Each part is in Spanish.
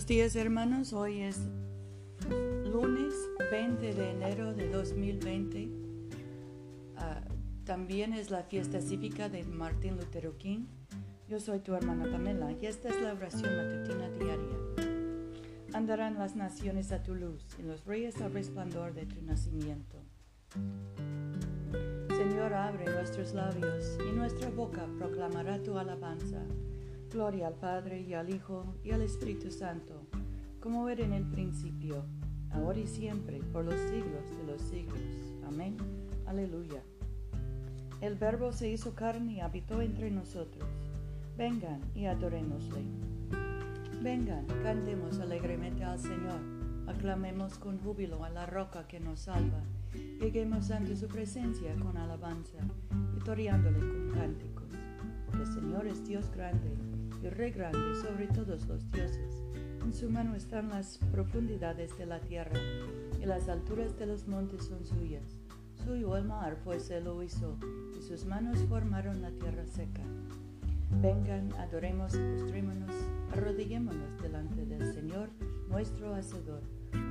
Buenos días hermanos, hoy es lunes 20 de enero de 2020. Ah, también es la fiesta cívica de Martín Lutero King. Yo soy tu hermana Pamela y esta es la oración matutina diaria. Andarán las naciones a tu luz y los reyes al resplandor de tu nacimiento. Señor, abre nuestros labios y nuestra boca proclamará tu alabanza. Gloria al Padre y al Hijo y al Espíritu Santo, como era en el principio, ahora y siempre, por los siglos de los siglos. Amén. Aleluya. El Verbo se hizo carne y habitó entre nosotros. Vengan y adorémosle. Vengan, cantemos alegremente al Señor. Aclamemos con júbilo a la roca que nos salva. Lleguemos ante su presencia con alabanza, victoriándole con cánticos. El Señor es Dios grande y Rey grande sobre todos los dioses. En su mano están las profundidades de la tierra, y las alturas de los montes son suyas. Suyo el mar, pues se lo hizo, y sus manos formaron la tierra seca. Vengan, adoremos postrémonos, arrodillémonos delante del Señor, nuestro Hacedor,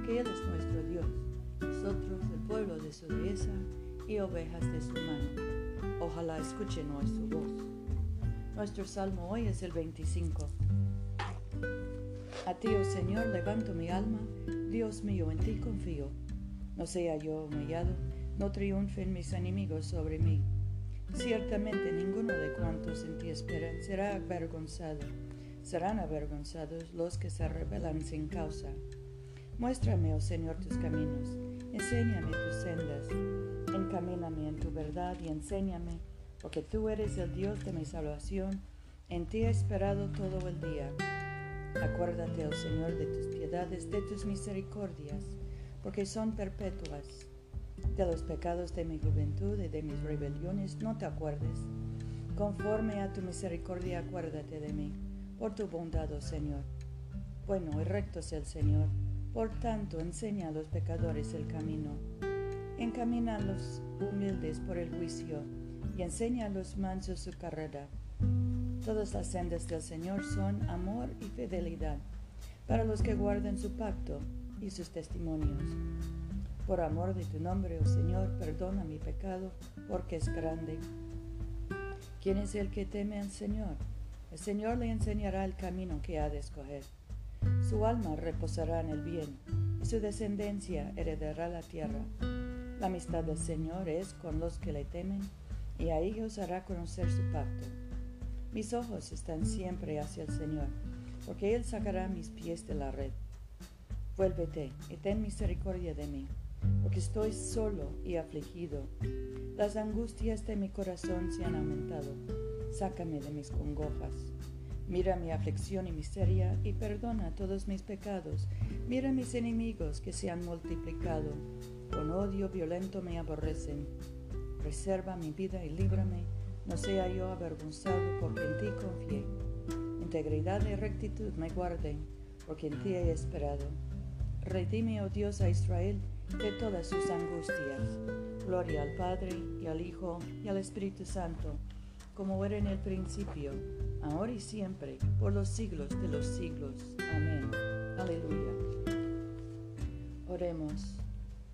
que Él es nuestro Dios, nosotros el pueblo de su dehesa y ovejas de su mano. Ojalá escuchen hoy su voz. Nuestro salmo hoy es el 25. A ti, oh Señor, levanto mi alma, Dios mío, en ti confío. No sea yo humillado, no triunfen mis enemigos sobre mí. Ciertamente ninguno de cuantos en ti esperan será avergonzado. Serán avergonzados los que se rebelan sin causa. Muéstrame, oh Señor, tus caminos, enséñame tus sendas, encamíname en tu verdad y enséñame porque tú eres el Dios de mi salvación, en ti he esperado todo el día. Acuérdate, oh Señor, de tus piedades, de tus misericordias, porque son perpetuas. De los pecados de mi juventud y de mis rebeliones no te acuerdes. Conforme a tu misericordia, acuérdate de mí, por tu bondad, oh Señor. Bueno y recto es el Señor, por tanto enseña a los pecadores el camino. Encamina a los humildes por el juicio y enseña a los mansos su carrera. Todas las sendas del Señor son amor y fidelidad para los que guardan su pacto y sus testimonios. Por amor de tu nombre, oh Señor, perdona mi pecado, porque es grande. ¿Quién es el que teme al Señor? El Señor le enseñará el camino que ha de escoger. Su alma reposará en el bien, y su descendencia heredará la tierra. La amistad del Señor es con los que le temen y a ellos hará conocer su pacto. Mis ojos están siempre hacia el Señor, porque Él sacará mis pies de la red. Vuélvete y ten misericordia de mí, porque estoy solo y afligido. Las angustias de mi corazón se han aumentado. Sácame de mis congojas. Mira mi aflicción y miseria y perdona todos mis pecados. Mira mis enemigos que se han multiplicado. Con odio violento me aborrecen Reserva mi vida y líbrame, no sea yo avergonzado porque en ti confié. Integridad y rectitud me guarden, porque en ti he esperado. Redime, oh Dios, a Israel de todas sus angustias. Gloria al Padre, y al Hijo, y al Espíritu Santo, como era en el principio, ahora y siempre, por los siglos de los siglos. Amén. Aleluya. Oremos.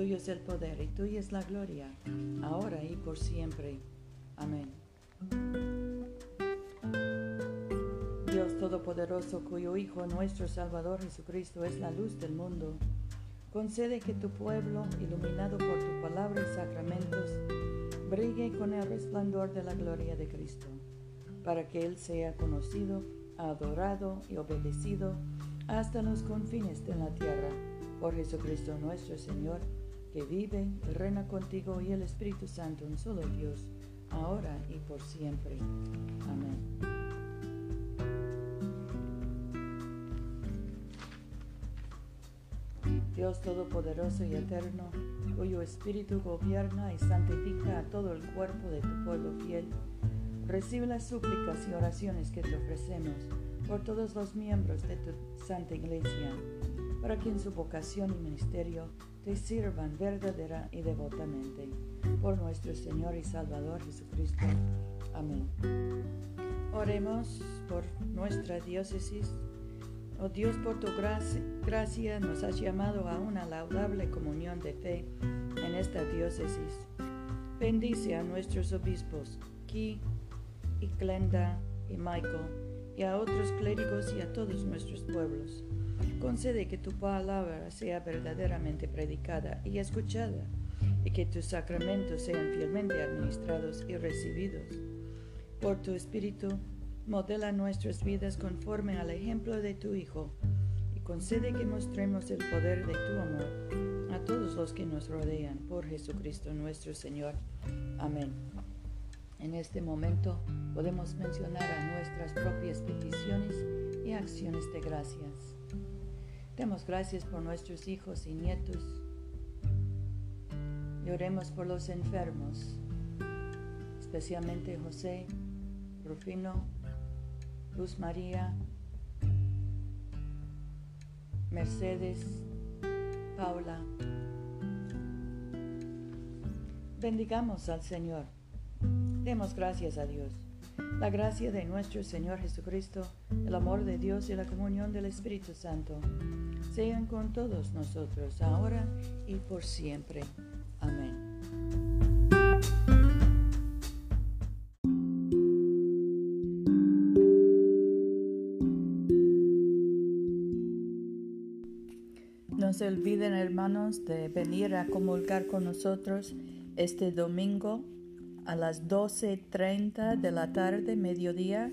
Tuyo es el poder y tuya es la gloria, ahora y por siempre. Amén. Dios Todopoderoso, cuyo Hijo nuestro Salvador Jesucristo es la luz del mundo, concede que tu pueblo, iluminado por tu palabra y sacramentos, brille con el resplandor de la gloria de Cristo, para que Él sea conocido, adorado y obedecido hasta los confines de la tierra, por Jesucristo nuestro Señor que vive reina contigo y el Espíritu Santo, un solo Dios, ahora y por siempre. Amén. Dios Todopoderoso y Eterno, cuyo Espíritu gobierna y santifica a todo el cuerpo de tu pueblo fiel, recibe las súplicas y oraciones que te ofrecemos por todos los miembros de tu Santa Iglesia, para que en su vocación y ministerio te sirvan verdadera y devotamente. Por nuestro Señor y Salvador Jesucristo. Amén. Oremos por nuestra diócesis. Oh Dios, por tu gracia, nos has llamado a una laudable comunión de fe en esta diócesis. Bendice a nuestros obispos, Ki y Glenda y Michael y a otros clérigos y a todos nuestros pueblos. Concede que tu palabra sea verdaderamente predicada y escuchada, y que tus sacramentos sean fielmente administrados y recibidos. Por tu Espíritu, modela nuestras vidas conforme al ejemplo de tu Hijo, y concede que mostremos el poder de tu amor a todos los que nos rodean, por Jesucristo nuestro Señor. Amén. En este momento podemos mencionar a nuestras propias peticiones y acciones de gracias. Demos gracias por nuestros hijos y nietos. Y oremos por los enfermos, especialmente José, Rufino, Luz María, Mercedes, Paula. Bendigamos al Señor. Demos gracias a Dios. La gracia de nuestro Señor Jesucristo, el amor de Dios y la comunión del Espíritu Santo sean con todos nosotros, ahora y por siempre. Amén. No se olviden, hermanos, de venir a comulgar con nosotros este domingo a las 12.30 de la tarde, mediodía,